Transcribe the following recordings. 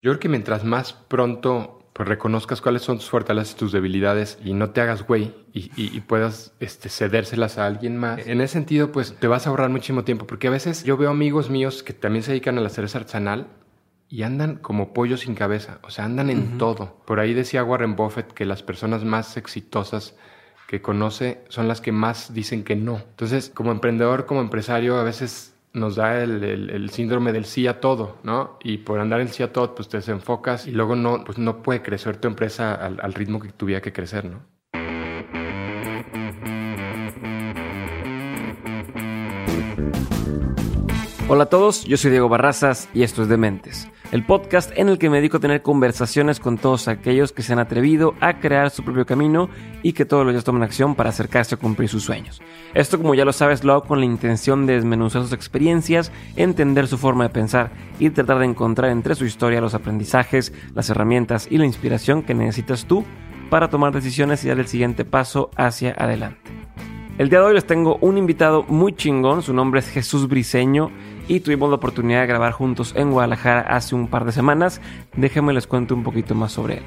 Yo creo que mientras más pronto pues reconozcas cuáles son tus fortalezas y tus debilidades y no te hagas güey y, puedas este, cedérselas a alguien más. En ese sentido, pues te vas a ahorrar muchísimo tiempo, porque a veces yo veo amigos míos que también se dedican a la cerveza artesanal y andan como pollos sin cabeza, o sea, andan en todo. Por ahí decía Warren Buffett que las personas más exitosas que conoce son las que más dicen que no. Entonces, como emprendedor, como empresario, a veces nos da el, síndrome del sí a todo, ¿no? Y por andar el sí a todo, pues te desenfocas y luego no, pues no puede crecer tu empresa al, al ritmo que tuviera que crecer, ¿no? Hola a todos, yo soy Diego Barrazas y esto es Dementes el podcast en el que me dedico a tener conversaciones con todos aquellos que se han atrevido a crear su propio camino y que todos los días toman acción para acercarse a cumplir sus sueños. Esto, como ya lo sabes, lo hago con la intención de desmenuzar sus experiencias, entender su forma de pensar y tratar de encontrar entre su historia los aprendizajes, las herramientas y la inspiración que necesitas tú para tomar decisiones y dar el siguiente paso hacia adelante. El día de hoy les tengo un invitado muy chingón, su nombre es Jesús Briseño y tuvimos la oportunidad de grabar juntos en Guadalajara hace un par de semanas. Déjenme les cuento un poquito más sobre él.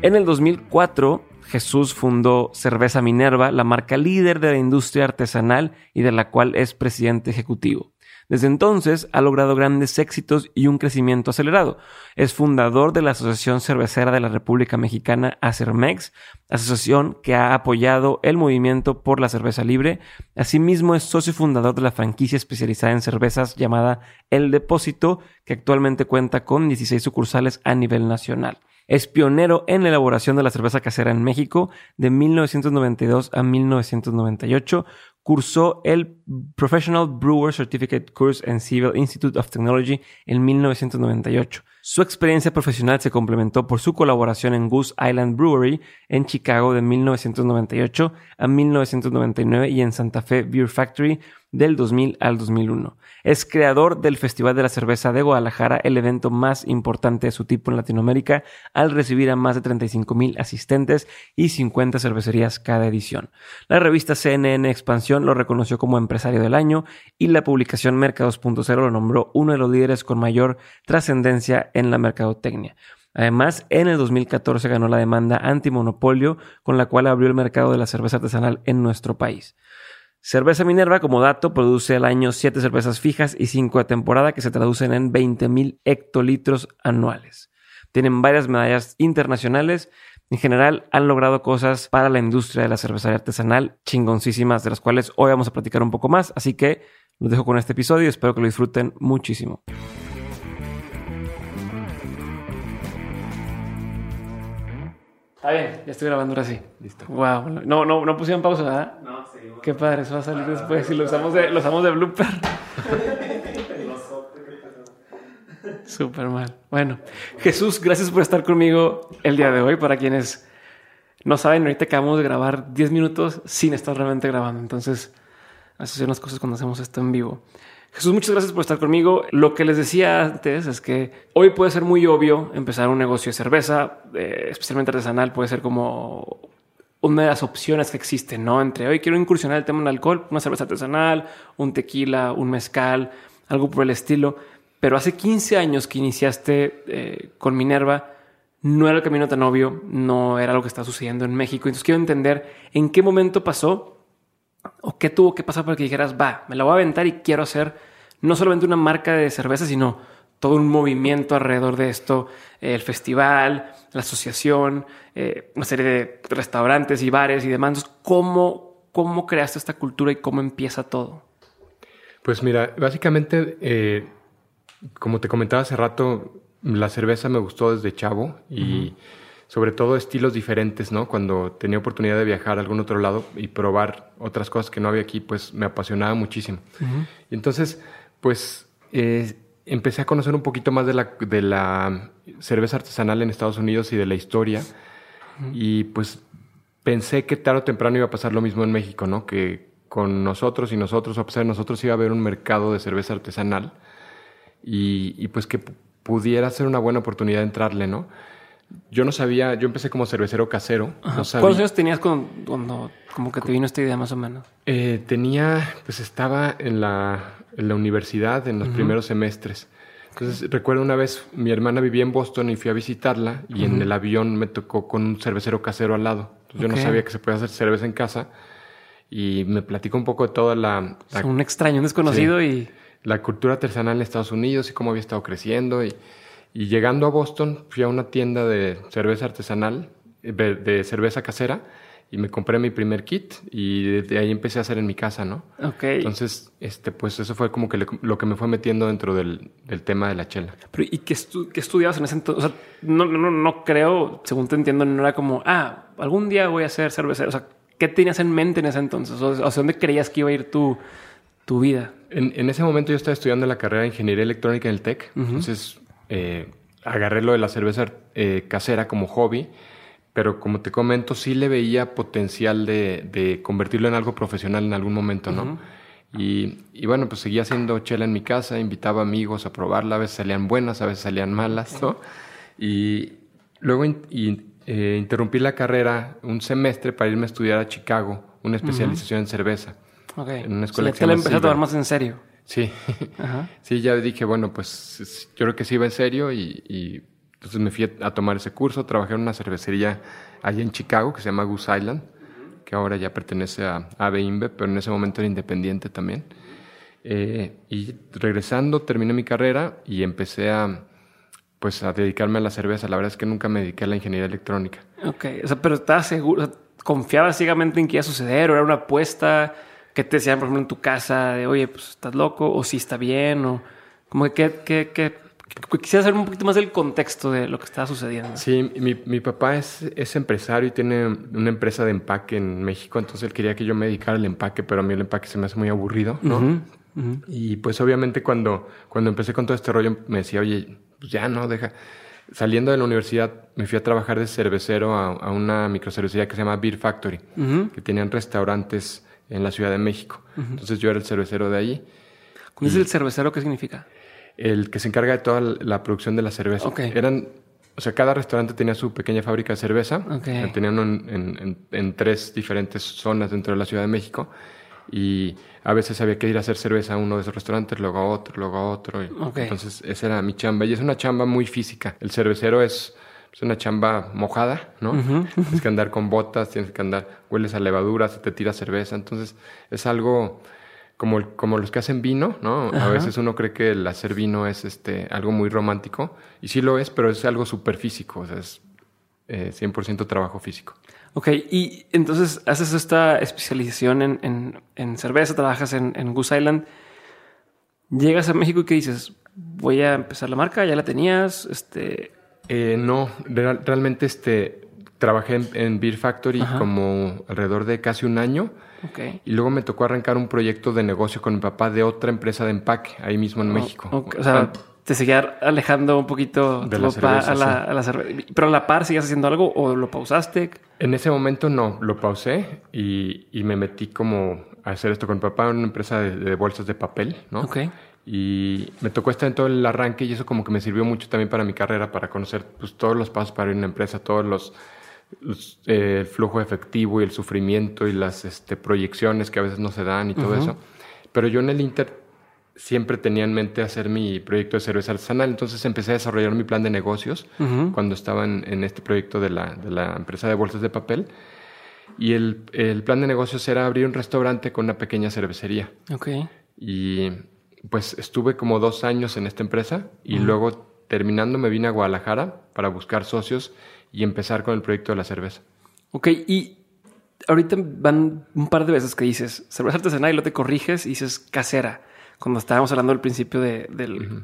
En el 2004, Jesús fundó Cerveza Minerva, la marca líder de la industria artesanal y de la cual es presidente ejecutivo. Desde entonces ha logrado grandes éxitos y un crecimiento acelerado. Es fundador de la Asociación Cervecera de la República Mexicana, ACERMEX, asociación que ha apoyado el movimiento por la cerveza libre. Asimismo es socio fundador de la franquicia especializada en cervezas llamada El Depósito, que actualmente cuenta con 16 sucursales a nivel nacional. Es pionero en la elaboración de la cerveza casera en México de 1992 a 1998, cursó el Professional Brewer Certificate Course en Civil Institute of Technology en 1998. Su experiencia profesional se complementó por su colaboración en Goose Island Brewery en Chicago de 1998 a 1999 y en Santa Fe Beer Factory del 2000 al 2001. Es creador del Festival de la Cerveza de Guadalajara, el evento más importante de su tipo en Latinoamérica, al recibir a más de 35 mil asistentes y 50 cervecerías cada edición. La revista CNN Expansión lo reconoció como empresario del año y la publicación Mercados.0 lo nombró uno de los líderes con mayor trascendencia en la mercadotecnia. Además, en el 2014 ganó la demanda antimonopolio con la cual abrió el mercado de la cerveza artesanal en nuestro país. Cerveza Minerva, como dato, produce al año 7 cervezas fijas y 5 de temporada que se traducen en 20.000 hectolitros anuales. Tienen varias medallas internacionales. En general, han logrado cosas para la industria de la cervecería artesanal chingoncísimas, de las cuales hoy vamos a platicar un poco más. Así que los dejo con este episodio y espero que lo disfruten muchísimo. Está bien, ya estoy grabando ahora sí. Listo. Wow. No, no, no pusieron pausa, ¿verdad? No, sí. Qué padre, eso va a salir después y lo usamos de, lo usamos de blooper. Súper mal. Bueno, Jesús, gracias por estar conmigo el día de hoy. Para quienes no saben, ahorita acabamos de grabar 10 minutos sin estar realmente grabando. Entonces, así son las cosas cuando hacemos esto en vivo. Jesús, muchas gracias por estar conmigo. Lo que les decía antes es que hoy puede ser muy obvio empezar un negocio de cerveza, eh, especialmente artesanal, puede ser como una de las opciones que existen, ¿no? Entre hoy quiero incursionar el tema del alcohol, una cerveza artesanal, un tequila, un mezcal, algo por el estilo. Pero hace 15 años que iniciaste eh, con Minerva, no era el camino tan obvio, no era lo que está sucediendo en México. Entonces quiero entender en qué momento pasó o qué tuvo que pasar para que dijeras, va, me la voy a aventar y quiero hacer no solamente una marca de cerveza, sino todo un movimiento alrededor de esto, el festival, la asociación, eh, una serie de restaurantes y bares y demás. ¿Cómo, ¿Cómo creaste esta cultura y cómo empieza todo? Pues mira, básicamente, eh, como te comentaba hace rato, la cerveza me gustó desde chavo y sobre todo estilos diferentes, ¿no? Cuando tenía oportunidad de viajar a algún otro lado y probar otras cosas que no había aquí, pues me apasionaba muchísimo. Y entonces, pues eh, empecé a conocer un poquito más de la, de la cerveza artesanal en Estados Unidos y de la historia. Y pues pensé que tarde o temprano iba a pasar lo mismo en México, ¿no? Que con nosotros y nosotros, a pesar de nosotros, iba a haber un mercado de cerveza artesanal y, y pues que pudiera ser una buena oportunidad de entrarle, ¿no? Yo no sabía, yo empecé como cervecero casero. ¿Cuántos años tenías cuando, como que te vino esta idea más o menos? Eh, tenía, pues estaba en la, en la universidad en los primeros semestres. Entonces recuerdo una vez, mi hermana vivía en Boston y fui a visitarla y en el avión me tocó con un cervecero casero al lado. Entonces, Yo no sabía que se podía hacer cerveza en casa y me platicó un poco de toda la, un extraño, un desconocido y... la cultura artesanal en Estados Unidos y cómo había estado creciendo. Y, y llegando a Boston fui a una tienda de cerveza artesanal, de, cerveza casera y me compré mi primer kit y de ahí empecé a hacer en mi casa, ¿no? Ok. Entonces, este, pues eso fue como que le- lo que me fue metiendo dentro del, del tema de la chela. Pero, ¿Y qué, estu- qué estudiabas en ese entonces? O sea, no, no, no, creo, según te entiendo, no era como, ah, algún día voy a ser cervecero. O sea, ¿qué tenías en mente en ese entonces? O sea, ¿hacia dónde creías que iba a ir tu, tu vida? En, en ese momento yo estaba estudiando la carrera de Ingeniería Electrónica en el TEC, entonces eh, agarré lo de la cerveza eh, casera como hobby, pero como te comento, sí le veía potencial de, de convertirlo en algo profesional en algún momento, ¿no? y, y bueno, pues seguía haciendo chela en mi casa, invitaba amigos a probarla, a veces salían buenas, a veces salían malas, ¿no? Y luego in- y, eh, interrumpí la carrera un semestre para irme a estudiar a Chicago, una especialización en cerveza. Ok. En una escuela O sea, que te la empecé a tomar más en serio. Sí, Ajá. sí, ya dije, bueno, pues es- yo creo que sí iba en serio y, y entonces me fui a, tomar ese curso, trabajé en una cervecería allá en Chicago que se llama Goose Island, que ahora ya pertenece a AB InBev, pero en ese momento era independiente también. Eh, y regresando terminé mi carrera y empecé a, pues, a dedicarme a la cerveza. La verdad es que nunca me dediqué a la ingeniería electrónica. Ok. O sea, pero estabas seguro, confiabas ciegamente en que iba a suceder o era una apuesta que te decían, por ejemplo, en tu casa de, oye, pues estás loco o si está bien o como que, que, que, que- quisiera saber un poquito más del contexto de lo que estaba sucediendo. Sí, mi, mi papá es, es empresario y tiene una empresa de empaque en México, entonces él quería que yo me dedicara al empaque, pero a mí el empaque se me hace muy aburrido, ¿no? Y pues obviamente cuando, cuando empecé con todo este rollo me decía, oye, pues ya no, deja. Saliendo de la universidad me fui a trabajar de cervecero a, a una microcervecería que se llama Beer Factory, que tenían restaurantes en la Ciudad de México. Entonces yo era el cervecero de ahí, ¿Cuál es el cervecero? ¿Qué significa? el que se encarga de toda la producción de la cerveza. Ok. Eran, o sea, cada restaurante tenía su pequeña fábrica de cerveza. Ok. Eh, Tenían en, en- en- tres diferentes zonas dentro de la Ciudad de México. Y a veces había que ir a hacer cerveza a uno de esos restaurantes, luego a otro, luego a otro. y Ok. Entonces, esa era mi chamba. Y es una chamba muy física. El cervecero es, es una chamba mojada, ¿no? Tienes que andar con botas, tienes que andar, hueles a levadura, se te tira cerveza. Entonces, es algo como, el- como los que hacen vino, ¿no? A veces uno cree que el hacer vino es este, algo muy romántico. Y sí lo es, pero es algo súper físico. O sea, es eh, 100% trabajo físico. Ok, y entonces haces esta especialización en, en- en cerveza, trabajas en, en Goose Island. Llegas a México y ¿qué dices? Voy a empezar la marca, ya la tenías, este... Eh, no, real- realmente este, trabajé en, en Beer Factory Ajá. como alrededor de casi un año. Ok. Y luego me tocó arrancar un proyecto de negocio con mi papá de otra empresa de empaque, ahí mismo en México. O sea, te seguía alejando un poquito De la cerveza, a la, sí. a la cerveza. Pero a la par, ¿sigues haciendo algo o lo pausaste? En ese momento no, lo pausé y, y me metí como a hacer esto con mi papá en una empresa de, de bolsas de papel, ¿no? Ok. Y me tocó estar en todo el arranque y eso como que me sirvió mucho también para mi carrera, para conocer pues, todos los pasos para ir a una empresa, todos los, los, eh, el flujo efectivo y el sufrimiento y las este, proyecciones que a veces no se dan y todo eso. Pero yo en el Inter siempre tenía en mente hacer mi proyecto de cerveza artesanal, entonces empecé a desarrollar mi plan de negocios Ujú. cuando estaba en, en este proyecto de la, de la empresa de bolsas de papel. Y el, el plan de negocios era abrir un restaurante con una pequeña cervecería. Ok. Y pues estuve como dos años en esta empresa y luego terminando me vine a Guadalajara para buscar socios y empezar con el proyecto de la cerveza. Ok, y ahorita van un par de veces que dices cerveza artesanal y lo te corriges y dices casera. Cuando estábamos hablando al principio de, del...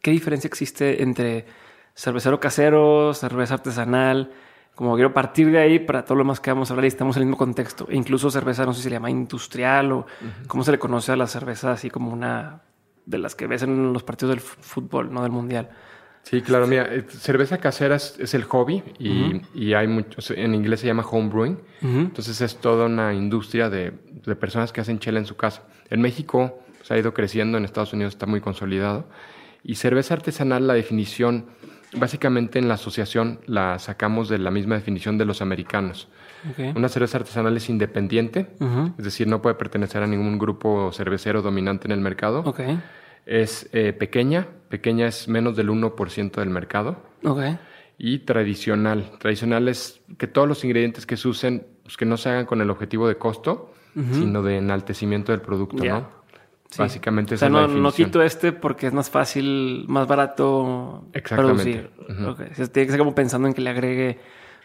¿Qué diferencia existe entre cervecero casero, cerveza artesanal? Como quiero partir de ahí para todo lo más que vamos a hablar y estamos en el mismo contexto. E incluso cerveza, no sé si se le llama industrial o cómo se le conoce a la cerveza así como una de las que ves en los partidos del fútbol, no del mundial. Sí, claro, mira, eh, cerveza casera es, es el hobby y, y hay muchos, en inglés se llama home brewing, entonces es toda una industria de, de personas que hacen chela en su casa. En México se ha ido creciendo, en Estados Unidos está muy consolidado y cerveza artesanal, la definición, básicamente en la asociación la sacamos de la misma definición de los americanos. Una cerveza artesanal es independiente, es decir, no puede pertenecer a ningún grupo cervecero dominante en el mercado. Es eh, pequeña, pequeña es menos del 1% del mercado. Y tradicional. Tradicional es que todos los ingredientes que se usen, pues que no se hagan con el objetivo de costo, sino de enaltecimiento del producto. ¿no? Sí. Básicamente O sea, esa no, es la no quito este porque es más fácil, más barato producir. Sea, tiene que ser como pensando en que le agregue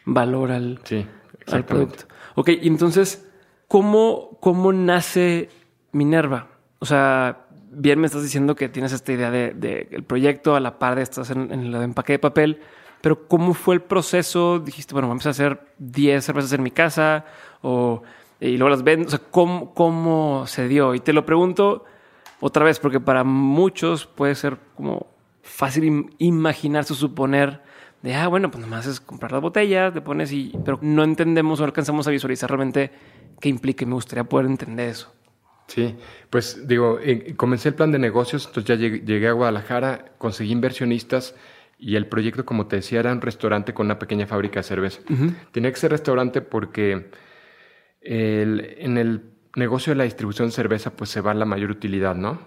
valor al, Sí, al producto. Ok, y entonces, ¿cómo, ¿cómo nace Minerva? O sea, bien me estás diciendo que tienes esta idea de, de el proyecto, a la par de estás en, en el empaque de papel, pero ¿cómo fue el proceso? Dijiste, bueno, vamos a hacer 10 cervezas en mi casa o, y luego las vendo. O sea, ¿cómo, ¿cómo se dio? Y te lo pregunto otra vez, porque para muchos puede ser como fácil im- imaginarse o suponer de, ah, bueno, pues nomás es comprar las botellas, te pones y... Pero no entendemos o no alcanzamos a visualizar realmente qué implica y me gustaría poder entender eso. Sí, pues digo, eh, comencé el plan de negocios, entonces ya llegué, llegué a Guadalajara, conseguí inversionistas y el proyecto, como te decía, era un restaurante con una pequeña fábrica de cerveza. Tenía que ser restaurante porque el- en el negocio de la distribución de cerveza pues se va la mayor utilidad, ¿no?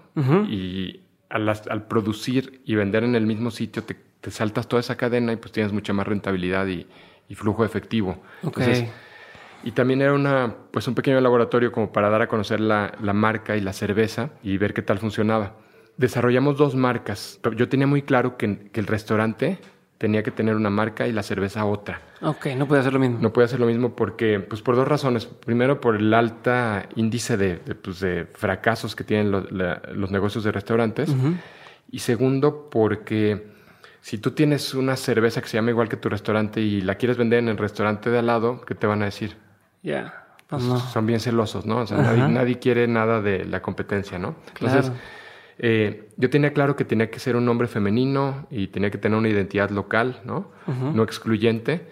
Y al, al producir y vender en el mismo sitio te, te saltas toda esa cadena y pues tienes mucha más rentabilidad y, y flujo efectivo. Entonces, y también era una, pues un pequeño laboratorio como para dar a conocer la, la marca y la cerveza y ver qué tal funcionaba. Desarrollamos dos marcas. Yo tenía muy claro que, que el restaurante tenía que tener una marca y la cerveza otra. Ok, no puede hacer lo mismo. No puede hacer lo mismo porque, pues por dos razones. Primero, por el alta índice de, de, pues, de fracasos que tienen lo- la- los negocios de restaurantes. Y segundo, porque si tú tienes una cerveza que se llama igual que tu restaurante y la quieres vender en el restaurante de al lado, ¿qué te van a decir? Ya, pues Pues no. son bien celosos, ¿no? O sea, nadie quiere nada de la competencia, ¿no? Entonces, Claro. Eh, yo tenía claro que tenía que ser un nombre femenino y tenía que tener una identidad local, ¿no? No excluyente.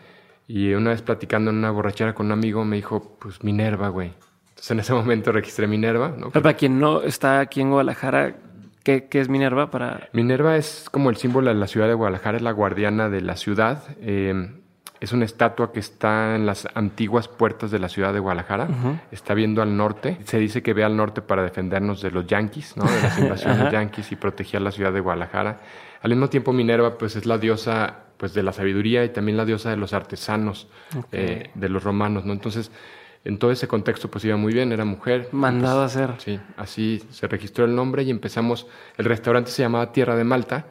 Y una vez platicando en una borrachera con un amigo me dijo, pues Minerva, güey. Entonces en ese momento registré Minerva, ¿no? Pero para quien no está aquí en Guadalajara, ¿qué, qué es Minerva? Para... Minerva es como el símbolo de la ciudad de Guadalajara, es la guardiana de la ciudad. Eh, es una estatua que está en las antiguas puertas de la ciudad de Guadalajara. Está viendo al norte. Se dice que ve al norte para defendernos de los yanquis, ¿no? de las invasiones yanquis y proteger la ciudad de Guadalajara. Al mismo tiempo, Minerva pues, es la diosa pues, de la sabiduría y también la diosa de los artesanos, eh, de los romanos. ¿no? Entonces, en todo ese contexto, pues iba muy bien, era mujer. Mandado a hacer. Sí, así se registró el nombre y empezamos. El restaurante se llamaba Tierra de Malta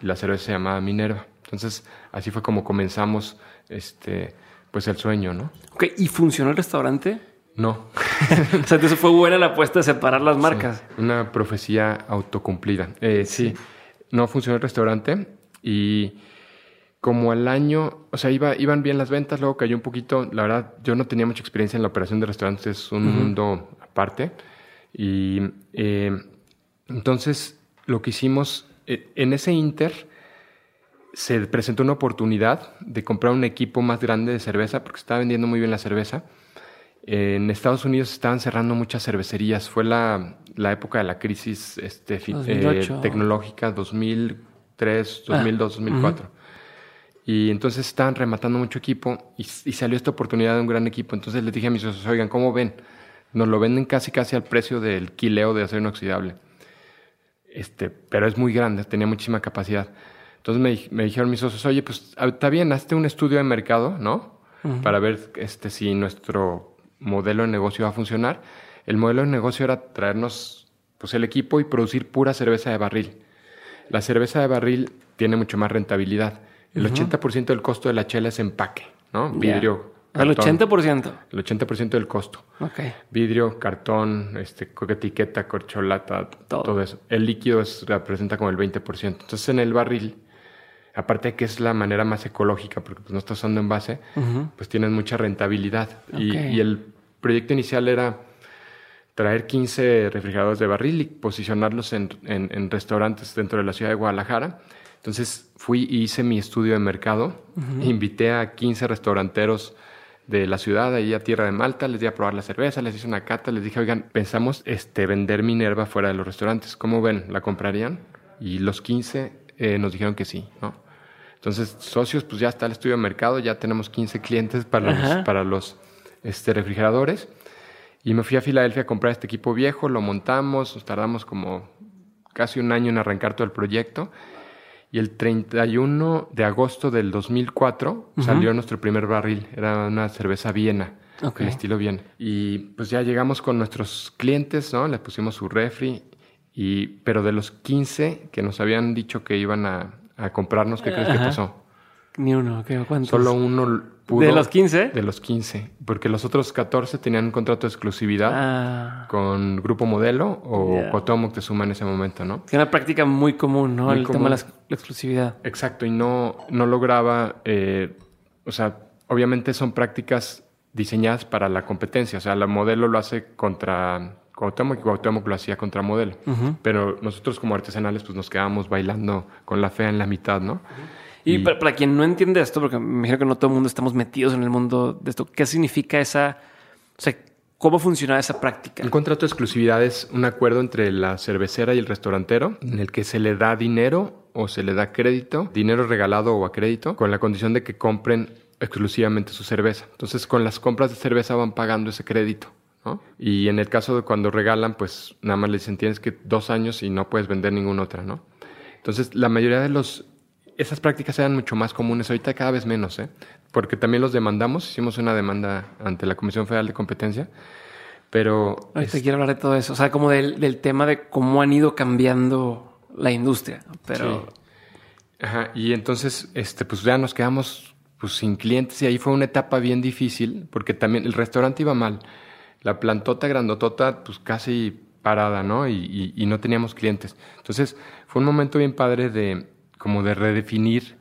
y la cerveza se llamaba Minerva. Entonces, así fue como comenzamos este, pues el sueño, ¿no? Ok, ¿y funcionó el restaurante? No. o sea, entonces fue buena la apuesta de separar las marcas. Una profecía autocumplida. Eh, sí, no funcionó el restaurante y como al año, o sea, iba, iban bien las ventas, luego cayó un poquito. La verdad, yo no tenía mucha experiencia en la operación de restaurantes, es un mundo aparte. Y eh, entonces lo que hicimos, eh, en ese inter se presentó una oportunidad de comprar un equipo más grande de cerveza, porque estaba vendiendo muy bien la cerveza. En Estados Unidos estaban cerrando muchas cervecerías. Fue la, la época de la crisis este, fi- 2008. eh, tecnológica 2003, 2002, 2004. Y entonces estaban rematando mucho equipo y, y salió esta oportunidad de un gran equipo. Entonces les dije a mis socios, oigan, ¿cómo ven? Nos lo venden casi casi al precio del quileo de acero inoxidable. Este, pero es muy grande, tenía muchísima capacidad. Entonces me, di- me dijeron mis socios, oye, pues ah, está bien, hazte un estudio de mercado, ¿no? Para ver este, si nuestro modelo de negocio va a funcionar. El modelo de negocio era traernos pues, el equipo y producir pura cerveza de barril. La cerveza de barril tiene mucho más rentabilidad. El 80% del costo de la chela es empaque, ¿no? Vidrio. Al cartón. 80%. El 80% del costo. Ok. Vidrio, cartón, este, etiqueta, corcholata, Todo. todo, eso. El líquido es, representa como el 20%. Entonces en el barril, aparte de que es la manera más ecológica, porque pues, no está usando envase, pues tienes mucha rentabilidad. Y, el proyecto inicial era traer 15 refrigeradores de barril y posicionarlos en, en- en restaurantes dentro de la ciudad de Guadalajara. Entonces fui y hice mi estudio de mercado, invité a 15 restauranteros de la ciudad, ahí a Tierra de Malta, les di a probar la cerveza, les hice una cata, les dije, oigan, pensamos este, vender Minerva fuera de los restaurantes, ¿cómo ven? ¿La comprarían? Y los 15 eh, nos dijeron que sí, ¿no? Entonces, socios, pues ya está el estudio de mercado, ya tenemos 15 clientes para Ajá. los, para los este, refrigeradores. Y me fui a Filadelfia a comprar este equipo viejo, lo montamos, nos tardamos como casi un año en arrancar todo el proyecto. Y el 31 de agosto del 2004 salió nuestro primer barril. Era una cerveza Viena, Ok. el estilo Viena. Y pues ya llegamos con nuestros clientes, ¿no? Les pusimos su refri. Y, pero de los 15 que nos habían dicho que iban a, a comprarnos, ¿qué crees que pasó? Ni uno, ¿qué? ¿Cuántos? Solo uno pudo. ¿De los 15? De los 15. Porque los otros 14 tenían un contrato de exclusividad Ah. con Grupo Modelo o Ya. Cuauhtémoc Moctezuma en ese momento, ¿no? Es una práctica muy común, ¿no? Muy el tema común. de la, ex- la exclusividad. Exacto, y no, no lograba, eh, o sea, obviamente son prácticas diseñadas para la competencia, o sea, la modelo lo hace contra Cuauhtémoc y Cuauhtémoc lo hacía contra modelo, pero nosotros como artesanales pues nos quedábamos bailando con la fea en la mitad, ¿no? Y, para, para quien no entiende esto, porque me imagino que no todo el mundo estamos metidos en el mundo de esto, ¿qué significa esa, o sea, cómo funciona esa práctica? Un contrato de exclusividad es un acuerdo entre la cervecera y el restaurantero en el que se le da dinero o se le da crédito, dinero regalado o a crédito, con la condición de que compren exclusivamente su cerveza. Entonces, con las compras de cerveza van pagando ese crédito. ¿No? Y en el caso de cuando regalan, pues nada más le dicen tienes que dos años y no puedes vender ninguna otra, ¿no? Entonces, la mayoría de los esas prácticas eran mucho más comunes, ahorita cada vez menos, ¿eh? Porque también los demandamos, hicimos una demanda ante la Comisión Federal de Competencia, pero Ahorita quiero hablar de todo eso, o sea, como del, del tema de cómo han ido cambiando la industria, pero... Ajá, y entonces, este, pues ya nos quedamos pues, sin clientes y ahí fue una etapa bien difícil porque también el restaurante iba mal. La plantota grandotota, pues casi parada, ¿no? Y, y- y no teníamos clientes. Entonces, fue un momento bien padre de como de redefinir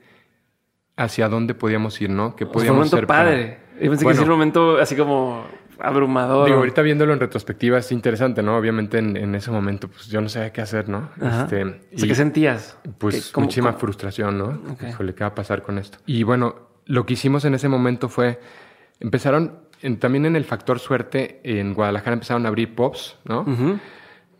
hacia dónde podíamos ir, ¿no? ¿Qué o sea, fue un podíamos momento ser para- padre. Yo pensé Bueno. que era un momento así como abrumador. Digo, ahorita viéndolo en retrospectiva es interesante, ¿no? Obviamente en, en ese momento, pues yo no sabía qué hacer, ¿no? Este, O sea, y- ¿Qué sentías? Pues ¿Qué- cómo- muchísima cómo- frustración, ¿no? Ok. Híjole, ¿qué va a pasar con esto? Y bueno, lo que hicimos en ese momento fue, empezaron, en- también en el factor suerte, en Guadalajara empezaron a abrir pubs, ¿no? Ujú.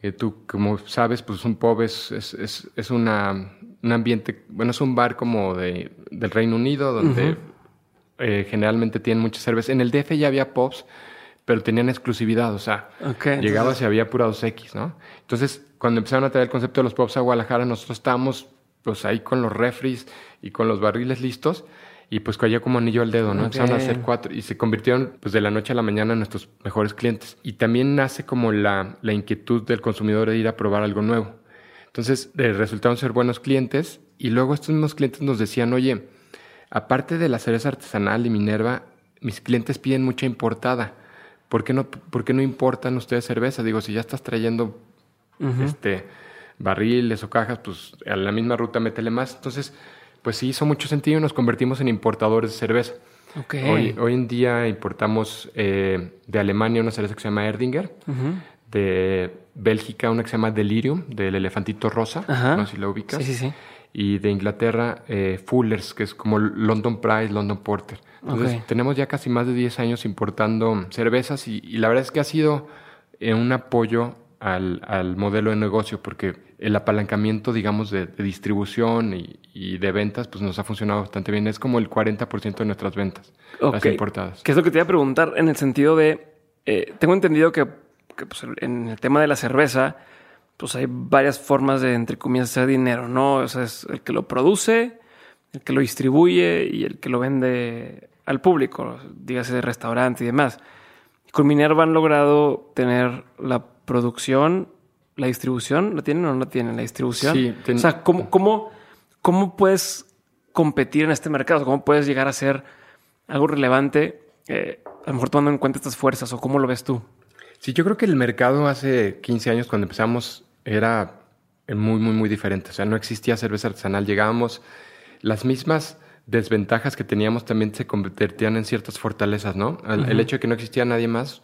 Que tú, como sabes, pues un pub es, es, es, es una, un ambiente, bueno, es un bar como de, del Reino Unido, donde eh, generalmente tienen mucha cerveza. En el DF ya había pubs, pero tenían exclusividad, o sea, Ok, llegabas entonces- y había pura 2X, ¿no? Entonces, cuando empezaron a traer el concepto de los pubs a Guadalajara, nosotros estábamos pues ahí con los refries y con los barriles listos y pues cayó como anillo al dedo, ¿no? Ok. Empezaron a hacer cuatro y se convirtieron pues de la noche a la mañana en nuestros mejores clientes. Y también nace como la, la inquietud del consumidor de ir a probar algo nuevo. Entonces, eh, resultaron ser buenos clientes y luego estos mismos clientes nos decían, oye, aparte de la cerveza artesanal y Minerva, mis clientes piden mucha importada. ¿Por qué no, por qué no importan ustedes cerveza? Digo, si ya estás trayendo este, barriles o cajas, pues a la misma ruta métele más. Entonces, pues sí hizo mucho sentido y nos convertimos en importadores de cerveza. Ok. Hoy, hoy en día importamos eh, de Alemania una cerveza que se llama Erdinger, de Bélgica una que se llama Delirium, del elefantito rosa, Ajá. no sé si la ubicas. Sí, sí, sí. Y de Inglaterra, eh, Fullers, que es como London Price, London Porter. Entonces, Ok. tenemos ya casi más de 10 años importando cervezas y, y la verdad es que ha sido eh, un apoyo al, al modelo de negocio porque el apalancamiento, digamos, de, de distribución y, y de ventas, pues nos ha funcionado bastante bien. Es como el 40% de nuestras ventas, las Ok. importadas. ¿Qué es lo que te iba a preguntar en el sentido de, eh, tengo entendido que, que, pues, en el tema de la cerveza, pues hay varias formas de, entre comillas, hacer dinero, ¿no? O sea, es el que lo produce, el que lo distribuye y el que lo vende al público, dígase de restaurante y demás. Con Minerva han logrado tener la producción, la distribución, ¿la tienen o no la tienen? La distribución. Sí, ten- o sea, ¿cómo, cómo, ¿cómo puedes competir en este mercado? ¿Cómo puedes llegar a ser algo relevante, eh, a lo mejor tomando en cuenta estas fuerzas o cómo lo ves tú? Sí, yo creo que el mercado hace 15 años cuando empezamos era muy, muy, muy diferente. O sea, no existía cerveza artesanal. Llegábamos, las mismas desventajas que teníamos también se convertían en ciertas fortalezas, ¿no? El, el hecho de que no existía nadie más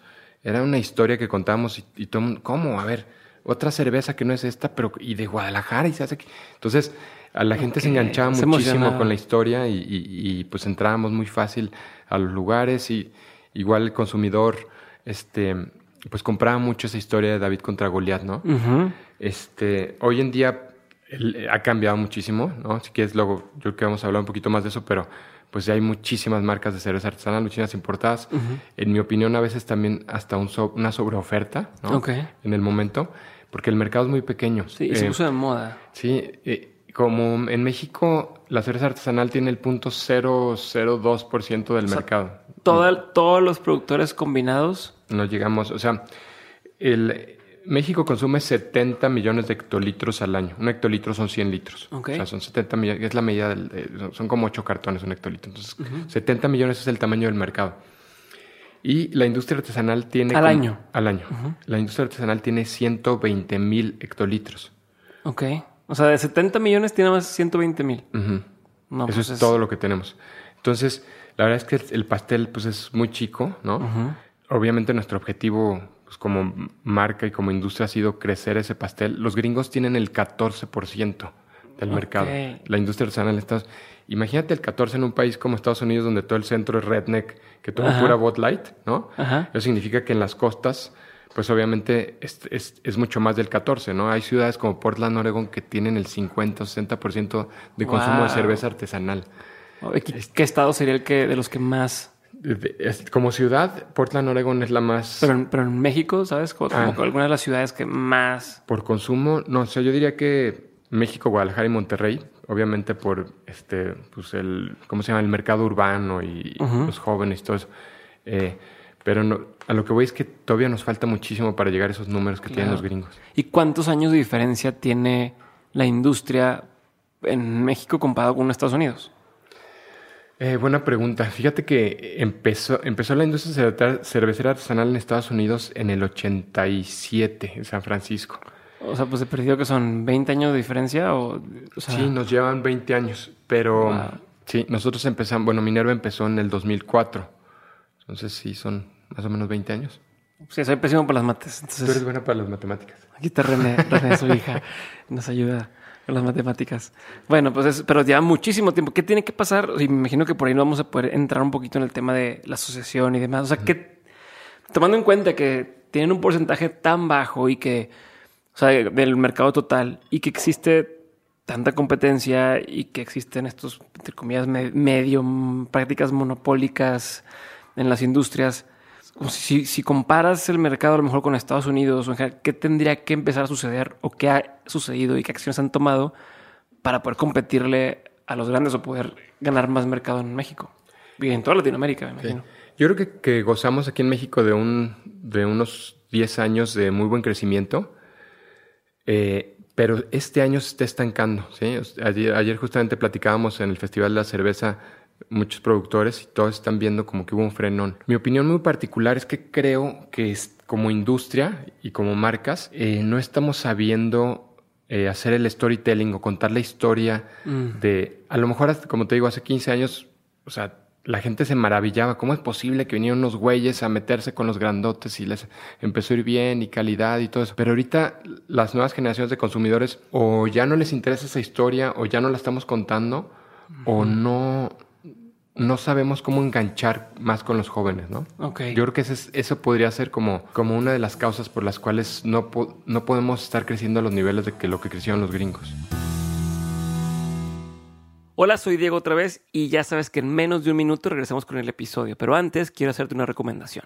era una historia que contábamos y, y todo el mundo, ¿cómo? A ver, otra cerveza que no es esta, pero y de Guadalajara y se hace aquí. Entonces, a la gente se enganchaba se muchísimo emocionaba. con la historia y, y- y, pues entrábamos muy fácil a los lugares y igual el consumidor, este, pues compraba mucho esa historia de David contra Goliat, ¿no? Este, hoy en día el- ha cambiado muchísimo, ¿no? Si quieres, luego yo creo que vamos a hablar un poquito más de eso, pero pues ya hay muchísimas marcas de cerveza artesanal, muchísimas importadas. En mi opinión, a veces también hasta un so- una sobreoferta, ¿no? Ok. En el momento. porque el mercado es muy pequeño. Sí, y se Eh, puso de moda. Sí, eh, como en México la cerveza artesanal tiene el punto 002% del sea, mercado. Toda- todos los productores combinados. No llegamos, o sea, el, México consume 70 millones de hectolitros al año. Un hectolitro son 100 litros. Ok. O sea, son 70 millones, es la medida, del, eh, son- como 8 cartones un hectolitro. Entonces, 70 millones es el tamaño del mercado. Y la industria artesanal tiene... Al como- año. Al año. La industria artesanal tiene 120 mil hectolitros. Ok. O sea, de 70 millones tiene más 120 mil. Ujú. No, Eso pues es, todo lo que tenemos. Entonces, la verdad es que el- el pastel pues es muy chico, ¿no? Obviamente nuestro objetivo pues, como marca y como industria ha sido crecer ese pastel. Los gringos tienen el 14% del mercado. La industria artesanal en Estados Imagínate el 14 en un país como Estados Unidos donde todo el centro es redneck, que todo pura Bud Light, ¿no? Ajá. Eso significa que en las costas pues obviamente es, es- es mucho más del 14, ¿no? Hay ciudades como Portland, Oregon que tienen el 50 o 60% de consumo de cerveza artesanal. ¿Qué, qué estado sería el que de los que más? Como ciudad, Portland, Oregon es la más Pero, en- pero en México, ¿sabes? Como, Ah. algunas de las ciudades que más. por consumo. No, o sea, yo diría que México, Guadalajara y Monterrey, obviamente por este, pues el, ¿cómo se llama? El mercado urbano y los jóvenes y todo eso. Eh, pero no, a lo que voy es que todavía nos falta muchísimo para llegar a esos números que tienen los gringos. ¿Y cuántos años de diferencia tiene la industria en México comparado con Estados Unidos? Eh, buena pregunta. Fíjate que empezó, empezó la industria cervecera- artesanal en Estados Unidos en el 87, en San Francisco. O sea, pues he perdido que son 20 años de diferencia o, o sea, Sí, nos llevan 20 años, pero Wow. sí, nosotros empezamos, bueno, Minerva empezó en el 2004, entonces sí, son más o menos 20 años. sí, soy pésimo por las mates. Tú eres Entonces, buena para las matemáticas. aquí está René, René, su hija, nos ayuda con las matemáticas. Bueno, pues es, pero lleva muchísimo tiempo. ¿Qué tiene que pasar? Y me imagino que por ahí no vamos a poder entrar un poquito en el tema de la asociación y demás. O sea, que tomando en cuenta que tienen un porcentaje tan bajo y que, o sea, del mercado total y que existe tanta competencia y que existen estos, entre comillas, me- medio prácticas monopólicas en las industrias. Si, si comparas el mercado a lo mejor con Estados Unidos, o en general, ¿qué tendría que empezar a suceder o qué ha sucedido y qué acciones han tomado para poder competirle a los grandes o poder ganar más mercado en México? Y en toda Latinoamérica, me imagino. Yo creo que, que gozamos aquí en México de, un, de unos 10 años de muy buen crecimiento, eh, pero este año se está estancando. Ayer, ayer justamente platicábamos en el Festival de la Cerveza muchos productores y todos están viendo como que hubo un frenón. Mi opinión muy particular es que creo que como industria y como marcas eh, no estamos sabiendo eh, hacer el storytelling o contar la historia de, a lo mejor, hasta, como te digo, hace 15 años, o sea, la gente se maravillaba. ¿Cómo es posible que vinieron unos güeyes a meterse con los grandotes y les empezó a ir bien y calidad y todo eso? Pero ahorita las nuevas generaciones de consumidores o ya no les interesa esa historia o ya no la estamos contando o no, no sabemos cómo enganchar más con los jóvenes, ¿no? Ok. Yo creo que ese es- eso podría ser como, como una de las causas por las cuales no, po- no podemos estar creciendo a los niveles de que lo que crecieron los gringos. Hola, soy Diego otra vez y ya sabes que en menos de un minuto regresamos con el episodio, pero antes quiero hacerte una recomendación.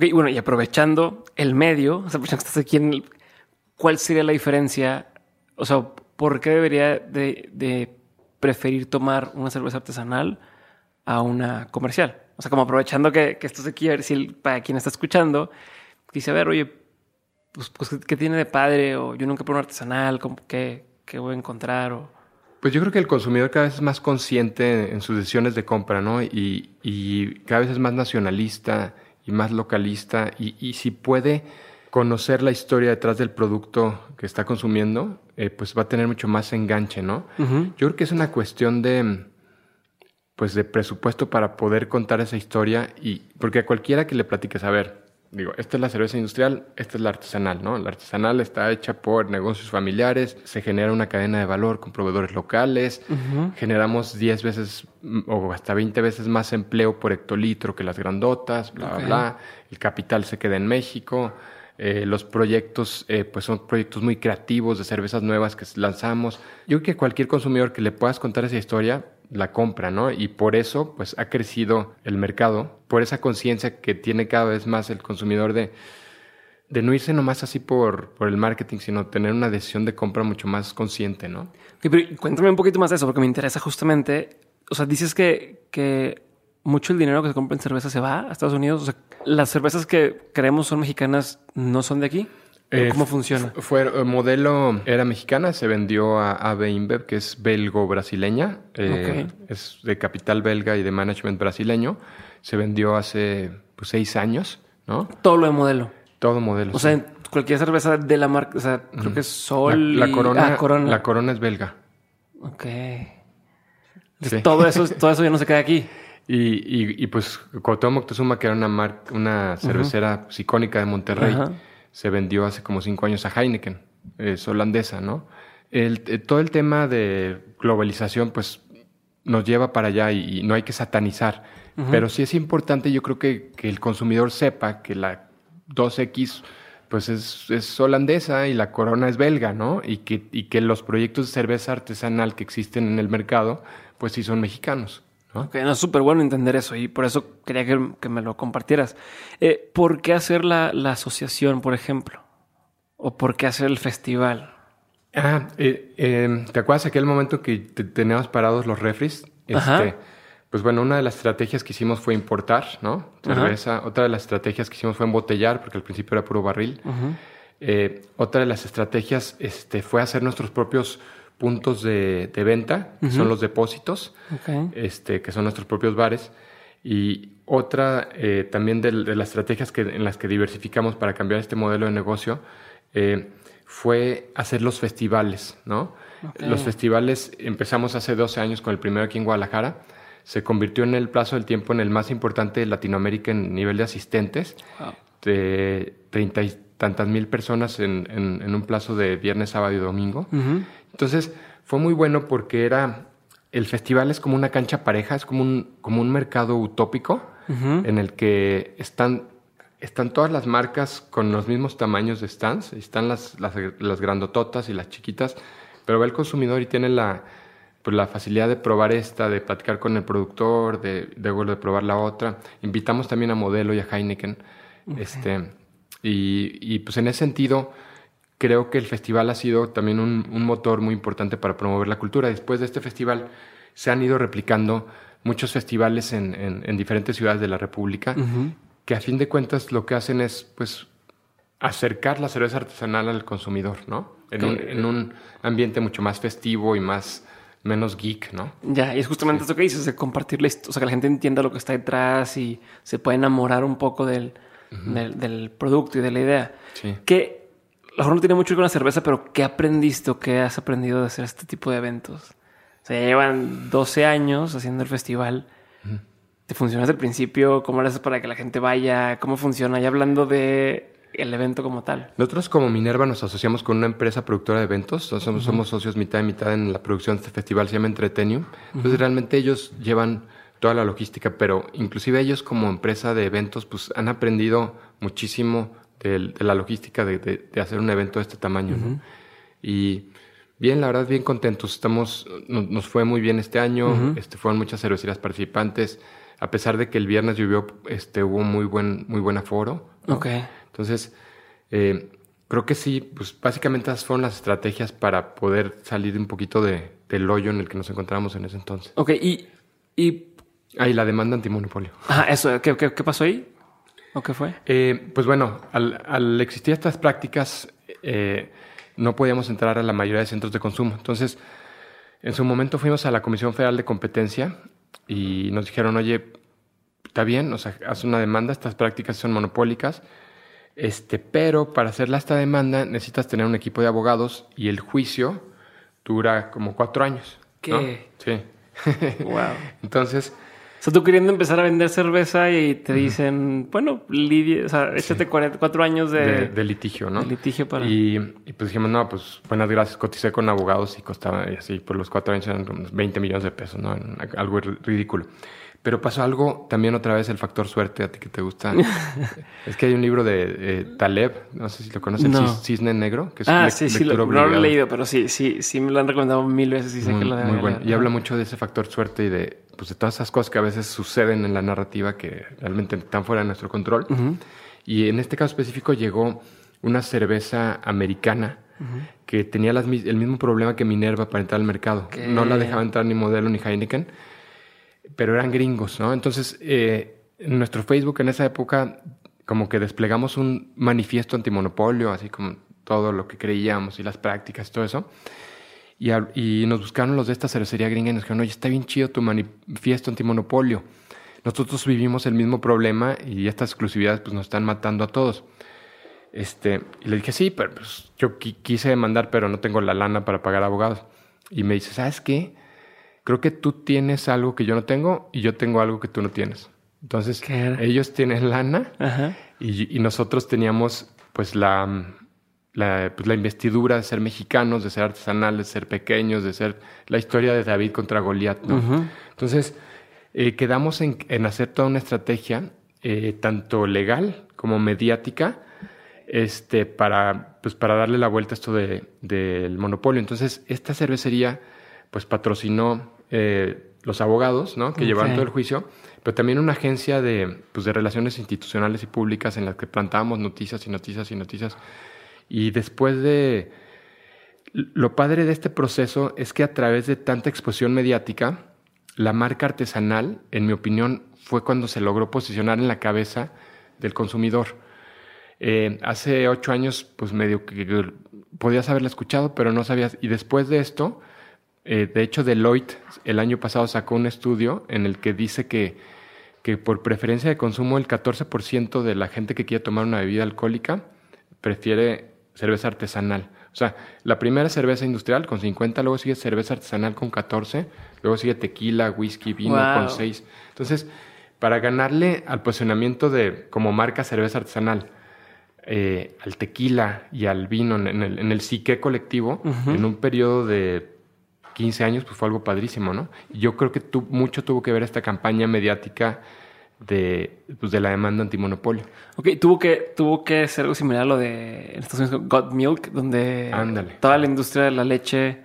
Ok, bueno, y aprovechando el medio, aprovechando que estás aquí ¿cuál sería la diferencia? O sea, ¿por qué debería de, preferir tomar una cerveza artesanal a una comercial? O sea, como aprovechando que, que estás aquí, a ver si el- para quien está escuchando, dice, a ver, oye, pues, pues ¿qué tiene de padre? O yo nunca probé una artesanal, ¿cómo- ¿qué, qué voy a encontrar? O, Pues yo creo que el consumidor cada vez es más consciente en sus decisiones de compra, ¿no? Y, y cada vez es más nacionalista y más localista y, y, si puede conocer la historia detrás del producto que está consumiendo, eh, pues va a tener mucho más enganche, ¿no? Yo creo que es una cuestión de, pues de presupuesto para poder contar esa historia y porque a cualquiera que le platiques, a ver, digo, esta es la cerveza industrial, esta es la artesanal, ¿no? La artesanal está hecha por negocios familiares, se genera una cadena de valor con proveedores locales, generamos 10 veces o hasta 20 veces más empleo por hectolitro que las grandotas, bla, bla, bla. El capital se queda en México. Eh, los proyectos, eh, pues son proyectos muy creativos de cervezas nuevas que lanzamos. Yo creo que cualquier consumidor que le puedas contar esa historia, la compra, ¿no? Y por eso, pues ha crecido el mercado, por esa conciencia que tiene cada vez más el consumidor de, de no irse nomás así por, por el marketing, sino tener una decisión de compra mucho más consciente, ¿no? pero cuéntame un poquito más de eso, porque me interesa justamente, o sea, dices que, que mucho el dinero que se compra en cerveza se va a Estados Unidos, o sea, las cervezas que creemos son mexicanas no son de aquí. Eh, ¿Cómo funciona? Fue el modelo era mexicana, se vendió a AB InBev, que es belgo-brasileña, eh, es de capital belga y de management brasileño. Se vendió hace pues, seis años, ¿no? Todo lo de modelo. Todo modelo. O sea, cualquier cerveza de la marca, o sea, creo que es Sol. La, corona, ah, corona, La corona es belga. Ok. Todo eso, todo eso ya no se queda aquí. Y, y, y pues Cuauhtémoc Moctezuma, que era una marca, una cervecera pues, icónica de Monterrey, se vendió hace como cinco años a Heineken, es holandesa, ¿no? El, eh, todo el tema de globalización, pues nos lleva para allá y, no hay que satanizar. Pero sí es importante, yo creo que, que el consumidor sepa que la 2X pues es, es, holandesa y la corona es belga, ¿no? Y que, y que los proyectos de cerveza artesanal que existen en el mercado, pues sí son mexicanos. ¿No? No, es súper bueno entender eso y por eso quería que, me lo compartieras. Eh, ¿Por qué hacer la, asociación, por ejemplo? ¿O por qué hacer el festival? Ah, eh, em, ¿te acuerdas aquel momento que teníamos parados los refres? Este, pues bueno, una de las estrategias que hicimos fue importar, ¿no? Cerveza. Otra de las estrategias que hicimos fue embotellar, porque al principio era puro barril. Eh, otra de las estrategias este, fue hacer nuestros propios puntos de, venta, que son los depósitos, este, que son nuestros propios bares. Y otra eh, también de, las estrategias que, en las que diversificamos para cambiar este modelo de negocio eh, fue hacer los festivales, ¿no? Los festivales empezamos hace 12 años con el primero aquí en Guadalajara. Se convirtió en el plazo del tiempo en el más importante de Latinoamérica en nivel de asistentes. De treinta y tantas mil personas en, en, un plazo de viernes, sábado y domingo. Entonces, fue muy bueno porque era. El festival es como una cancha pareja, es como un, como un mercado utópico en el que están, están todas las marcas con los mismos tamaños de stands, están las, las, las grandototas y las chiquitas, pero va el consumidor y tiene la, pues, la facilidad de probar esta, de platicar con el productor, de, de, de probar la otra. Invitamos también a Modelo y a Heineken. Este, y, y, pues en ese sentido, creo que el festival ha sido también un, motor muy importante para promover la cultura. Después de este festival se han ido replicando muchos festivales en, diferentes ciudades de la República, que a fin de cuentas lo que hacen es pues acercar la cerveza artesanal al consumidor, ¿no? En, un, ambiente mucho más festivo y más menos geek, ¿no? Ya, y es justamente eso que dices, de compartir o sea, que la gente entienda lo que está detrás y se pueda enamorar un poco del, del, producto y de la idea. Sí. Que a lo mejor no tiene mucho que ver con la cerveza, pero ¿qué aprendiste o qué has aprendido de hacer este tipo de eventos? O sea, llevan 12 años haciendo el festival. ¿Te funciona desde el principio? ¿Cómo lo haces para que la gente vaya? ¿Cómo funciona? Y hablando de el evento como tal. Nosotros como Minerva nos asociamos con una empresa productora de eventos. Somos, somos socios mitad y mitad en la producción de este festival. Se llama Entretenium. Entonces realmente ellos llevan toda la logística, pero inclusive ellos como empresa de eventos pues han aprendido muchísimo de, la logística de, hacer un evento de este tamaño. Y bien, la verdad, bien contentos. Estamos, nos, fue muy bien este año. este, fueron muchas cervecerías participantes. A pesar de que el viernes llovió, este, hubo muy buen, muy buen aforo. Entonces, eh, creo que sí, pues básicamente esas fueron las estrategias para poder salir un poquito de, del hoyo en el que nos encontramos en ese entonces. Ok, y... y... Ah, y la demanda antimonopolio. Ah, eso, ¿qué, qué, qué pasó ahí? ¿O qué fue? Eh, pues bueno, al, existir estas prácticas, eh, no podíamos entrar a la mayoría de centros de consumo. Entonces, En su momento fuimos a la Comisión Federal de Competencia y nos dijeron, oye, está bien, o sea, haz una demanda, estas prácticas son monopólicas, este, pero para hacerla esta demanda necesitas tener un equipo de abogados y el juicio dura como cuatro años. ¿Qué? Sí. Wow. Entonces, O sea, tú queriendo empezar a vender cerveza y te dicen, bueno, lidia, o sea, échate 40 cuatro años de, de, de litigio, ¿no? de litigio para... Y, y pues dijimos, no, pues buenas gracias, coticé con abogados y costaba, y así, por los cuatro años eran unos 20 millones de pesos, ¿no? Algo ri- ridículo. Pero pasó algo, también otra vez el factor suerte, a ti que te gusta. es que hay un libro de eh, Taleb, no sé si lo conoces, No. Cis- Cisne Negro, que es ah, sí, sí, lo, no lo he leído, pero sí, sí, sí me lo han recomendado mil veces y sé muy, que lo muy debería bueno. leer. Y habla mucho de ese factor suerte y de, pues, de todas esas cosas que a veces suceden en la narrativa que realmente están fuera de nuestro control. Y en este caso específico llegó una cerveza americana que tenía las el mismo problema que Minerva para entrar al mercado. ¿Qué? No la dejaba entrar ni Modelo ni Heineken, pero eran gringos, ¿no? Entonces, eh, nuestro Facebook en esa época, como que desplegamos un manifiesto antimonopolio, así como todo lo que creíamos y las prácticas todo eso. Y, y nos buscaron los de esta cervecería gringa y nos dijeron, oye, está bien chido tu manifiesto antimonopolio. Nosotros vivimos el mismo problema y estas exclusividades pues, nos están matando a todos. Este, y le dije, sí, pero pues, yo qui- quise demandar, pero no tengo la lana para pagar abogados. Y me dice, ¿sabes qué? Creo que tú tienes algo que yo no tengo y yo tengo algo que tú no tienes. Entonces, ellos tienen lana Ajá. y, y nosotros teníamos pues la, la, pues, la investidura de ser mexicanos, de ser artesanales, de ser pequeños, de ser la historia de David contra Goliat. Entonces, eh, quedamos en, en hacer toda una estrategia, eh, tanto legal como mediática, este, para, pues, para darle la vuelta a esto de- del monopolio. Entonces, esta cervecería pues patrocinó eh, los abogados ¿no? que llevaron Ok. todo el juicio, pero también una agencia de, pues, de relaciones institucionales y públicas en la que plantábamos noticias y noticias y noticias. Y después de... Lo padre de este proceso es que a través de tanta exposición mediática, la marca artesanal, en mi opinión, fue cuando se logró posicionar en la cabeza del consumidor. Eh, hace ocho años, pues medio que podías haberla escuchado, pero no sabías. Y después de esto, eh, de hecho, Deloitte el año pasado sacó un estudio en el que dice que, que por preferencia de consumo, el 14% de la gente que quiere tomar una bebida alcohólica prefiere cerveza artesanal. O sea, la primera cerveza industrial con 50, luego sigue cerveza artesanal con 14, luego sigue tequila, whisky, vino Wow. con 6. Entonces, para ganarle al posicionamiento de como marca cerveza artesanal, eh, al tequila y al vino en, en el, en el psique colectivo, en un periodo de 15 años, pues fue algo padrísimo, ¿no? Yo creo que tu- mucho tuvo que ver esta campaña mediática de, pues, de la demanda antimonopolio. Ok, tuvo que, tuvo que ser algo similar a lo de en Estados Unidos, God Milk, donde Ándale. toda la industria de la leche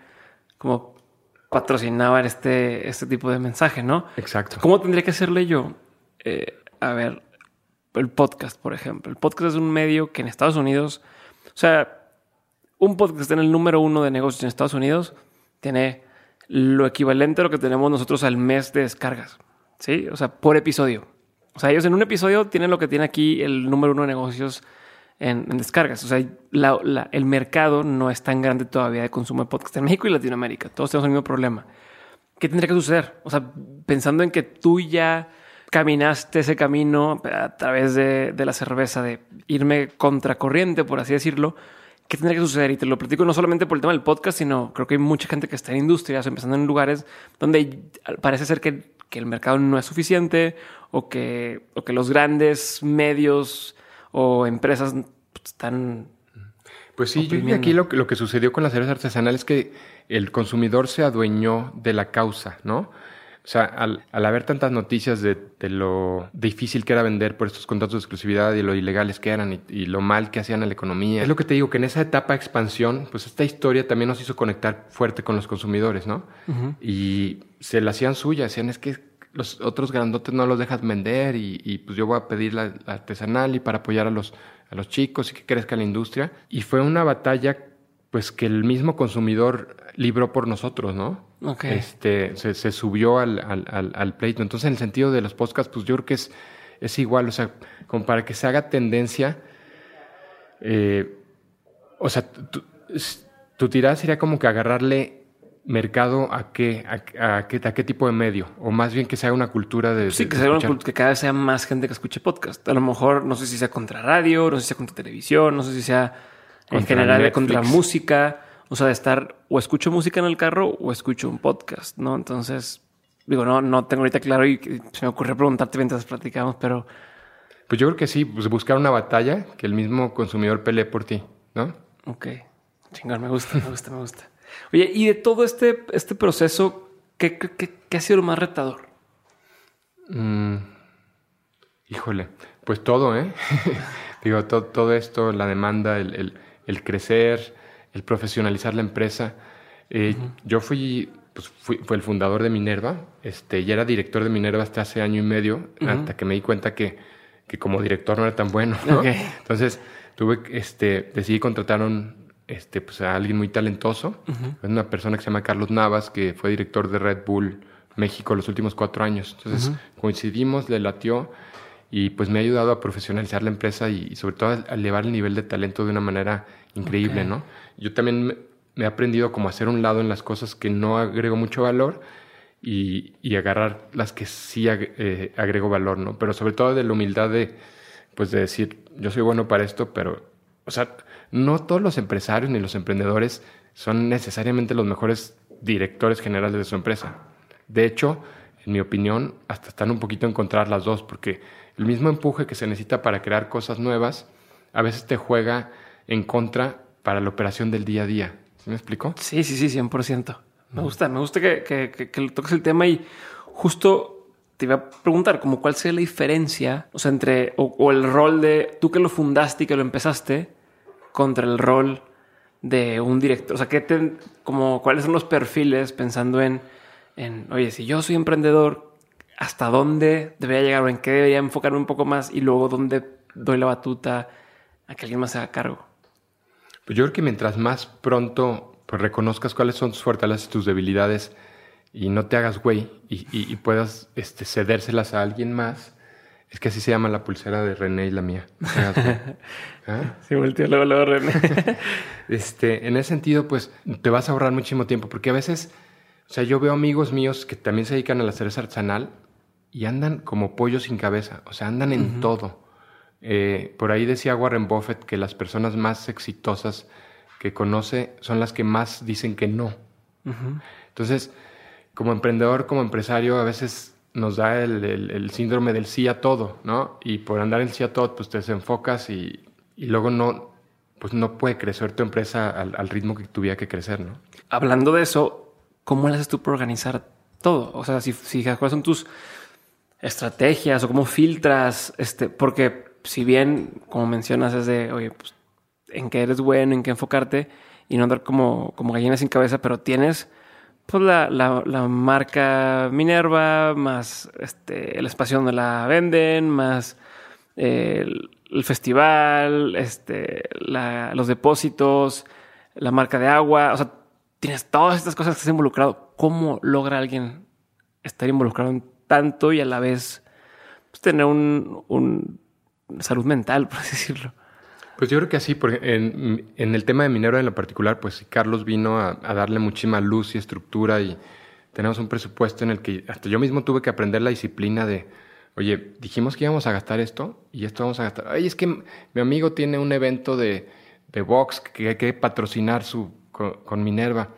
como patrocinaba este, este tipo de mensaje, ¿no? Exacto. ¿Cómo tendría que hacerle yo? Eh, a ver, el podcast, por ejemplo. El podcast es un medio que en Estados Unidos, o sea, un podcast en el número uno de negocios en Estados Unidos tiene lo equivalente a lo que tenemos nosotros al mes de descargas, ¿sí? O sea, por episodio. O sea, ellos en un episodio tienen lo que tiene aquí el número uno de negocios en, descargas. O sea, el mercado no es tan grande todavía de consumo de podcast en México y Latinoamérica. Todos tenemos el mismo problema. ¿Qué tendría que suceder? O sea, pensando en que tú ya caminaste ese camino a través de, de la cerveza, de irme contracorriente, por así decirlo, ¿qué tendría que suceder? Y te lo platico no solamente por el tema del podcast, sino creo que hay mucha gente que está en industrias, empezando en lugares donde parece ser que, que el mercado no es suficiente o que, o que los grandes medios o empresas están Pues sí, yo aquí lo, que- lo que sucedió con la cerveza artesanal es que el consumidor se adueñó de la causa, ¿no? O sea, al, al haber tantas noticias de, de lo difícil que era vender por estos contratos de exclusividad y lo ilegales que eran y, y lo mal que hacían a la economía. Es lo que te digo, que en esa etapa de expansión, pues esta historia también nos hizo conectar fuerte con los consumidores, ¿no? Y se la hacían suya, decían, es que los otros grandotes no los dejas vender y, y, pues yo voy a pedir la, la artesanal y para apoyar a los, a los chicos y que crezca la industria. Y fue una batalla pues que el mismo consumidor libró por nosotros, ¿no? Ok. Este, se, se subió al, al, al, al pleito. Entonces, en el sentido de los podcasts, pues yo creo que es, es igual, o sea, como para que se haga tendencia, eh, o sea, tu, tu tirada sería como que agarrarle mercado a qué, a, qué, a qué tipo de medio, o más bien que sea una cultura de... Sí, que, sea una cultura, que cada vez sea más gente que escuche podcast. A lo mejor no sé si sea contra radio, no sé si sea contra televisión, no sé si sea en general contra música, o sea, de estar o escucho música en el carro o escucho un podcast, ¿no? Entonces, digo, no, no tengo ahorita claro y se me ocurre preguntarte mientras platicamos, pero... Pues yo creo que sí, pues buscar una batalla que el mismo consumidor pelee por ti, ¿no? Ok, chingón, me gusta, me gusta, me gusta. Oye, y de todo este, este proceso, ¿qué, qué, ha sido lo más retador? Mm, híjole, pues todo, ¿eh? Digo, todo esto, la demanda, el, el, crecer, el profesionalizar la empresa. Eh, yo fui, pues fui, fue el fundador de Minerva, este, y era director de Minerva hasta hace año y medio, hasta que me di cuenta que, que, como director no era tan bueno. Entonces, tuve, este, decidí contratar un, este, pues, a alguien muy talentoso. Es una persona que se llama Carlos Navas, que fue director de Red Bull México los últimos cuatro años. Entonces coincidimos, le latió y pues me ha ayudado a profesionalizar la empresa y, sobre todo a elevar el nivel de talento de una manera increíble, ¿no? Yo también me, he aprendido como hacer un lado en las cosas que no agrego mucho valor y, y agarrar las que sí eh, agrego valor, ¿no? Pero sobre todo de la humildad de, pues de decir, yo soy bueno para esto, pero, o sea, no todos los empresarios ni los emprendedores son necesariamente los mejores directores generales de su empresa. De hecho, en mi opinión, hasta están un poquito en encontrar las dos, porque el mismo empuje que se necesita para crear cosas nuevas, a veces te juega en contra para la operación del día a día. ¿Sí me explico? Sí, sí, sí, 100%. Me gusta, me gusta que, que, que, toques el tema y justo te iba a preguntar como cuál sería la diferencia, o sea, entre, o, o, el rol de tú que lo fundaste y que lo empezaste, contra el rol de un director? O sea, ¿qué te, como, ¿cuáles son los perfiles pensando en, en, oye, si yo soy emprendedor, ¿hasta dónde debería llegar o en qué debería enfocarme un poco más y luego dónde doy la batuta a que alguien más se haga cargo? Pues yo creo que mientras más pronto pues, reconozcas cuáles son tus fortalezas y tus debilidades y no te hagas güey y, puedas este, cedérselas a alguien más, es que así se llama la pulsera de René y la mía. ¿Ah? Sí, volteó luego, luego René. este, en ese sentido, pues te vas a ahorrar muchísimo tiempo, porque a veces, o sea, yo veo amigos míos que también se dedican a la cerveza artesanal y andan como pollo sin cabeza, o sea, andan en todo. Eh, por ahí decía Warren Buffett que las personas más exitosas que conoce son las que más dicen que no. Entonces, como emprendedor, como empresario, a veces nos da el, síndrome del sí a todo, ¿no? Y por andar el sí a todo, pues te desenfocas y, y luego no, pues no puede crecer tu empresa al, ritmo que tuviera que crecer, ¿no? Hablando de eso, ¿cómo le haces tú para organizar todo? O sea, si, si cuáles son tus estrategias o cómo filtras, este, porque si bien, como mencionas, es de, oye, pues, en qué eres bueno, en qué enfocarte y no andar como, como gallina sin cabeza, pero tienes pues la, la, marca Minerva, más este, el espacio donde la venden, más el, festival, este, los depósitos, la marca de agua. O sea, tienes todas estas cosas que estás involucrado. ¿Cómo logra alguien estar involucrado en tanto y a la vez pues, tener un, un salud mental, por así decirlo? Pues yo creo que así, porque en, el tema de minero en lo particular, pues Carlos vino a, darle muchísima luz y estructura y tenemos un presupuesto en el que hasta yo mismo tuve que aprender la disciplina de, oye, dijimos que íbamos a gastar esto y esto vamos a gastar. Ay, es que mi amigo tiene un evento de, de box que hay que patrocinar su, con, Minerva.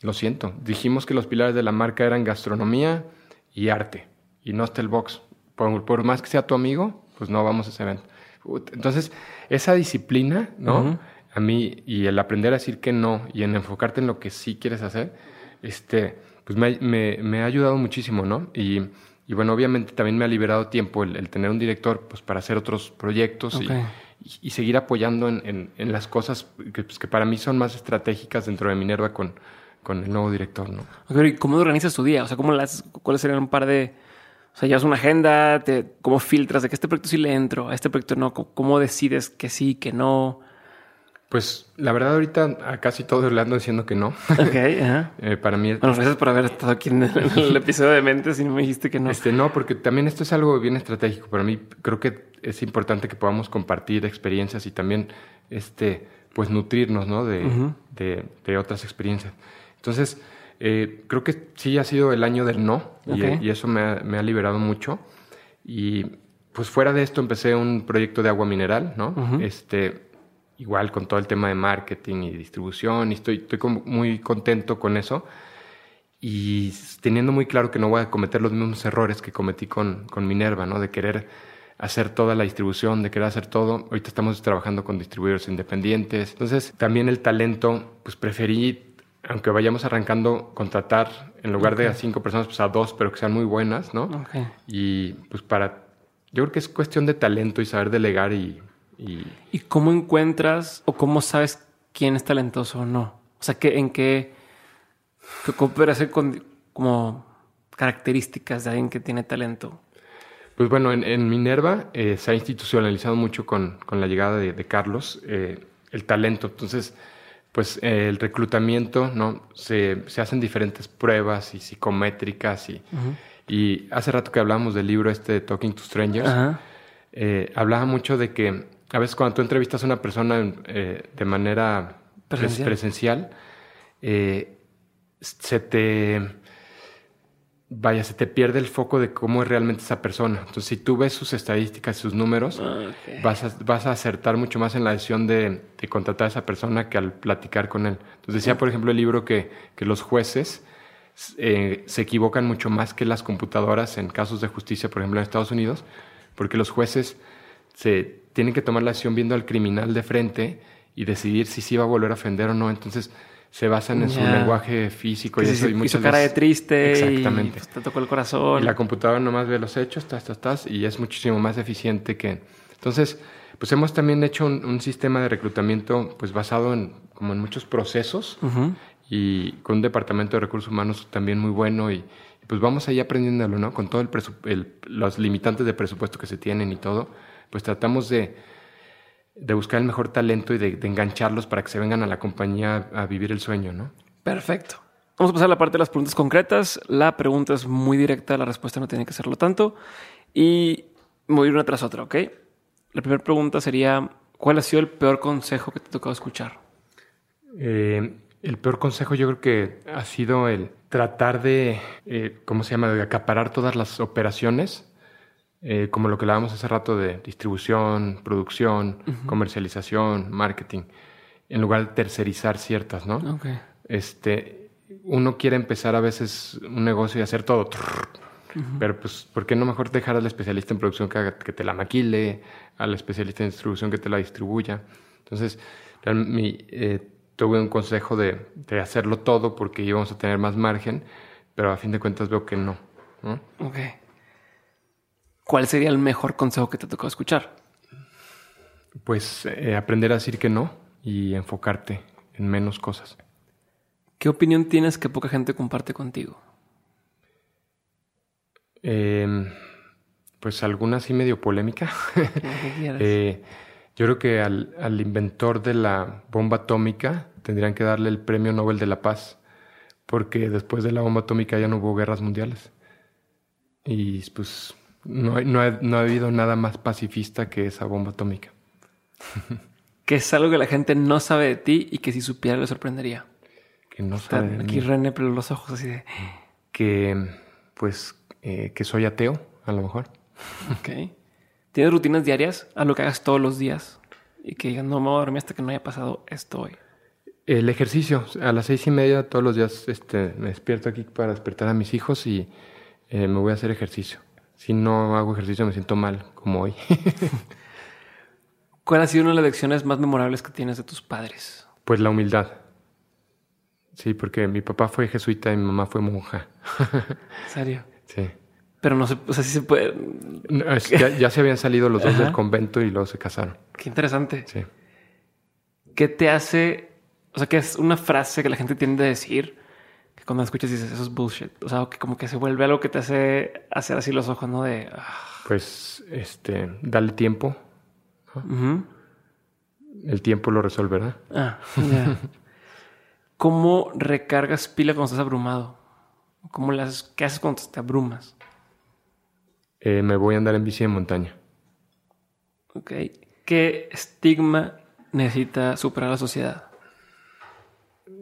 Lo siento, dijimos que los pilares de la marca eran gastronomía y arte y no está el box. Por, por más que sea tu amigo, pues no vamos a ese evento. Entonces, esa disciplina, ¿no? A mí, y el aprender a decir que no y en enfocarte en lo que sí quieres hacer, este, pues me, ha ayudado muchísimo, ¿no? Y, bueno, obviamente también me ha liberado tiempo el, tener un director pues, para hacer otros proyectos y, seguir apoyando en, las cosas pues, que, para mí son más estratégicas dentro de Minerva con, con el nuevo director, ¿no? ¿Y cómo organizas tu día? O sea, ¿cómo las, ¿cuáles serían un par de o sea, llevas una agenda, te, cómo filtras de que este proyecto sí le entro, a este proyecto no, cómo decides que sí, que no. Pues la verdad ahorita a casi todo le ando diciendo que no. Ok, ajá. Eh, para mí... Bueno, gracias por haber estado aquí en el, episodio de Mentes y no me dijiste que no. Este, no, porque también esto es algo bien estratégico. Para mí creo que es importante que podamos compartir experiencias y también, este, pues nutrirnos, ¿no? De, de, de otras experiencias. Entonces, Eh, creo que sí ha sido el año del no y, Ok. y eso me ha, me ha liberado mucho. Y pues fuera de esto empecé un proyecto de agua mineral, ¿no? Ujú. Este, igual con todo el tema de marketing y distribución y estoy, estoy como muy contento con eso y teniendo muy claro que no voy a cometer los mismos errores que cometí con, con Minerva, ¿no? De querer hacer toda la distribución, de querer hacer todo. Ahorita estamos trabajando con distribuidores independientes. Entonces, también el talento, pues preferí, aunque vayamos arrancando, contratar en lugar de a cinco personas, pues a dos, pero que sean muy buenas, ¿no? Ok. Y pues para, yo creo que es cuestión de talento y saber delegar y, y ¿Y cómo encuentras o cómo sabes quién es talentoso o no? O sea, ¿qué, ¿en qué, qué hacer con como características de alguien que tiene talento? Pues bueno, en, en Minerva eh, se ha institucionalizado mucho con, con la llegada de, de Carlos eh, el talento. Entonces, pues eh, el reclutamiento, ¿no? Se, se hacen diferentes pruebas y psicométricas y, y hace rato que hablábamos del libro este de Talking to Strangers, eh, hablaba mucho de que a veces cuando tú entrevistas a una persona eh, de manera pres- Presencial. presencial, eh, se te vaya, se te pierde el foco de cómo es realmente esa persona. Entonces, si tú ves sus estadísticas, sus números, Ah, vas, a, vas a acertar mucho más en la decisión de, de contratar a esa persona que al platicar con él. Entonces, decía, por ejemplo, el libro que, que los jueces eh, se equivocan mucho más que las computadoras en casos de justicia, por ejemplo, en Estados Unidos, porque los jueces se tienen que tomar la decisión viendo al criminal de frente y decidir si sí va a volver a ofender o no. Entonces, se basan en su lenguaje físico Que y eso. y hizo muchas cara de triste Exactamente. y pues, te tocó el corazón. y la computadora nomás ve los hechos, tas, tas, tas, y es muchísimo más eficiente que... Entonces, pues hemos también hecho un, un sistema de reclutamiento pues basado en como en muchos procesos y con un departamento de recursos humanos también muy bueno y pues vamos ahí aprendiéndolo, ¿no? Con todo el, el los limitantes de presupuesto que se tienen y todo, pues tratamos de, de buscar el mejor talento y de, de engancharlos para que se vengan a la compañía a vivir el sueño, ¿no? Perfecto. Vamos a pasar a la parte de las preguntas concretas. La pregunta es muy directa, la respuesta no tiene que serlo tanto. Y voy una tras otra, ¿ok? La primera pregunta sería, ¿cuál ha sido el peor consejo que te ha tocado escuchar? Eh, el peor consejo yo creo que ha sido el tratar de, eh, ¿cómo se llama?, de acaparar todas las operaciones, eh, como lo que hablábamos hace rato de distribución, producción, comercialización, marketing, en lugar de tercerizar ciertas, ¿no? Ok. Este, uno quiere empezar a veces un negocio y hacer todo. Pero pues, ¿por qué no mejor dejar al especialista en producción que, haga- que te la maquile, al especialista en distribución que te la distribuya? Entonces, mi, eh, tuve un consejo de, de hacerlo todo porque íbamos a tener más margen, pero a fin de cuentas veo que no. ¿no? Ok. ¿Cuál sería el mejor consejo que te tocado escuchar? Pues eh, aprender a decir que no y enfocarte en menos cosas. ¿Qué opinión tienes que poca gente comparte contigo? Eh, pues alguna así medio polémica. Eh, yo creo que al, al inventor de la bomba atómica tendrían que darle el premio Nobel de la Paz, porque después de la bomba atómica ya no hubo guerras mundiales. Y pues no, no, ha, no ha habido nada más pacifista que esa bomba atómica. ¿Qué es algo que la gente no sabe de ti y que si supiera le sorprendería? Que no Está sabe de aquí mí. René, pero los ojos así de... Que pues eh, que soy ateo, a lo mejor. Ok. ¿Tienes rutinas diarias? A lo que hagas todos los días. Y que digas, no me voy a dormir hasta que no haya pasado esto hoy. El ejercicio, a las seis y media todos los días este, me despierto aquí para despertar a mis hijos y eh, me voy a hacer ejercicio. Si no hago ejercicio me siento mal, como hoy. ¿Cuál ha sido una de las lecciones más memorables que tienes de tus padres? pues la humildad. Sí, porque mi papá fue jesuita y mi mamá fue monja. ¿En serio? sí. Pero no sé, o sea, sí se puede... No, es- ya, ya se habían salido los dos Ajá. del convento y luego se casaron. Qué interesante. Sí. ¿Qué te hace... O sea, que es una frase que la gente tiende a decir cuando escuchas dices, eso es bullshit. O sea, que como que se vuelve algo que te hace hacer así los ojos, ¿no? De... ah, Pues, este, dale tiempo. El tiempo lo resolverá. Ah, ya. ¿Cómo recargas pila cuando estás abrumado? ¿Cómo las, ¿Qué haces cuando te abrumas? Eh, me voy a andar en bici de montaña. Ok. ¿Qué estigma necesita superar la sociedad?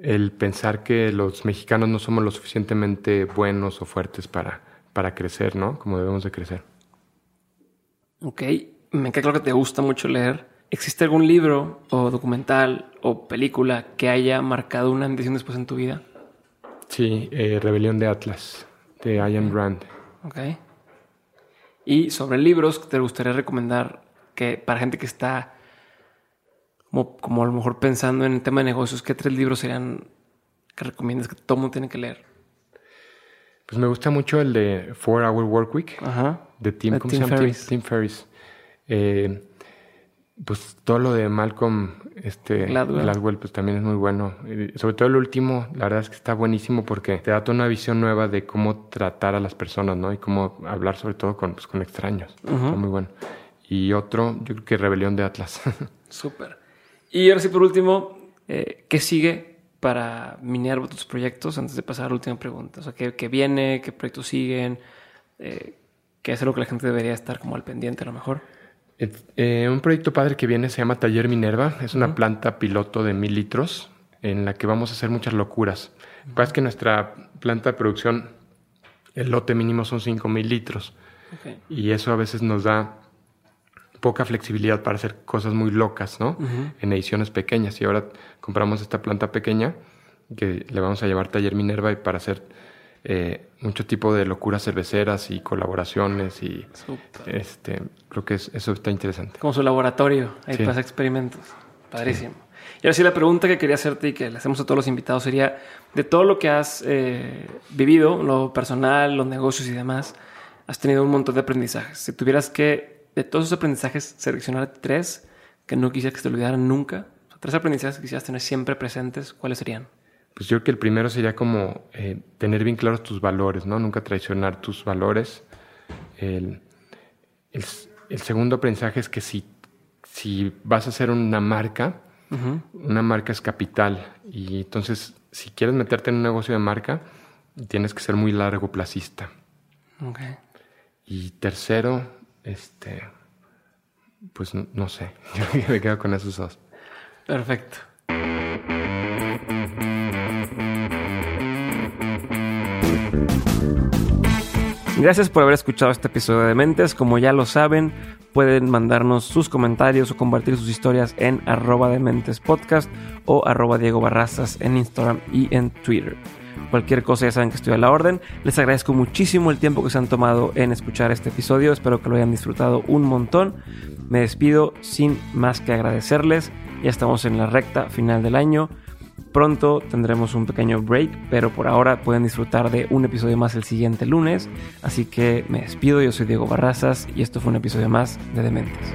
El pensar que los mexicanos no somos lo suficientemente buenos o fuertes para, para crecer, ¿no? Como debemos de crecer. Ok, me queda claro que te gusta mucho leer. ¿Existe algún libro o documental o película que haya marcado una decisión después en tu vida? Sí, eh, Rebelión de Atlas, de Ian Rand. Ok. Y sobre libros, ¿te gustaría recomendar que para gente que está como, como a lo mejor pensando en el tema de negocios, qué tres libros serían que recomiendas que todo mundo tiene que leer? Pues me gusta mucho el de Four Hour Work Week Ajá. de Tim, De ¿cómo Tim llama? Tim- Ferriss. Tim. Eh, pues todo lo de Malcolm este, Gladwell. pues también es muy bueno. Sobre todo el último, la verdad es que está buenísimo porque te da toda una visión nueva de cómo tratar a las personas, ¿no? Y cómo hablar sobre todo con, pues, con extraños. Está muy bueno. Y otro, yo creo que Rebelión de Atlas. Súper. Y ahora sí, por último, eh, ¿qué sigue para Minerva tus proyectos antes de pasar a la última pregunta? O sea, ¿qué, qué viene? ¿Qué proyectos siguen? Eh, ¿Qué es algo que la gente debería estar como al pendiente a lo mejor? Eh, un proyecto padre que viene se llama Taller Minerva. Es una planta piloto de mil litros en la que vamos a hacer muchas locuras. Lo que pasa es que nuestra planta de producción, el lote mínimo son 5 mil litros. Y eso a veces nos da poca flexibilidad para hacer cosas muy locas, ¿no? En ediciones pequeñas. Y ahora compramos esta planta pequeña que le vamos a llevar Taller Minerva y para hacer eh, mucho tipo de locuras cerveceras y colaboraciones y este creo que es- eso está interesante. Como su laboratorio, ahí Sí. pasa experimentos. Padrísimo. Y ahora sí, la pregunta que quería hacerte y que le hacemos a todos los invitados sería, de todo lo que has eh, vivido, lo personal, los negocios y demás, has tenido un montón de aprendizajes. Si tuvieras que, de todos esos aprendizajes, seleccionar tres que no quisieras que se te olvidaran nunca, o sea, tres aprendizajes que quisieras tener siempre presentes, ¿cuáles serían? Pues yo creo que el primero sería como eh, tener bien claros tus valores, ¿no? Nunca traicionar tus valores. El, el- el segundo aprendizaje es que si, si vas a hacer una marca, una marca es capital. Y entonces, si quieres meterte en un negocio de marca, tienes que ser muy largo placista. Ok. Y tercero, este, pues no, sé, yo me quedo con esos dos. Perfecto. Gracias por haber escuchado este episodio de Mentes. Como ya lo saben, pueden mandarnos sus comentarios o compartir sus historias en arroba de Mentes Podcast o arroba Diego Barrazas en Instagram y en Twitter. Cualquier cosa ya saben que estoy a la orden. Les agradezco muchísimo el tiempo que se han tomado en escuchar este episodio. Espero que lo hayan disfrutado un montón. Me despido sin más que agradecerles. Ya estamos en la recta final del año. Pronto tendremos un pequeño break, pero por ahora pueden disfrutar de un episodio más el siguiente lunes. Así que me despido, yo soy Diego Barrazas y esto fue un episodio más de Dementes.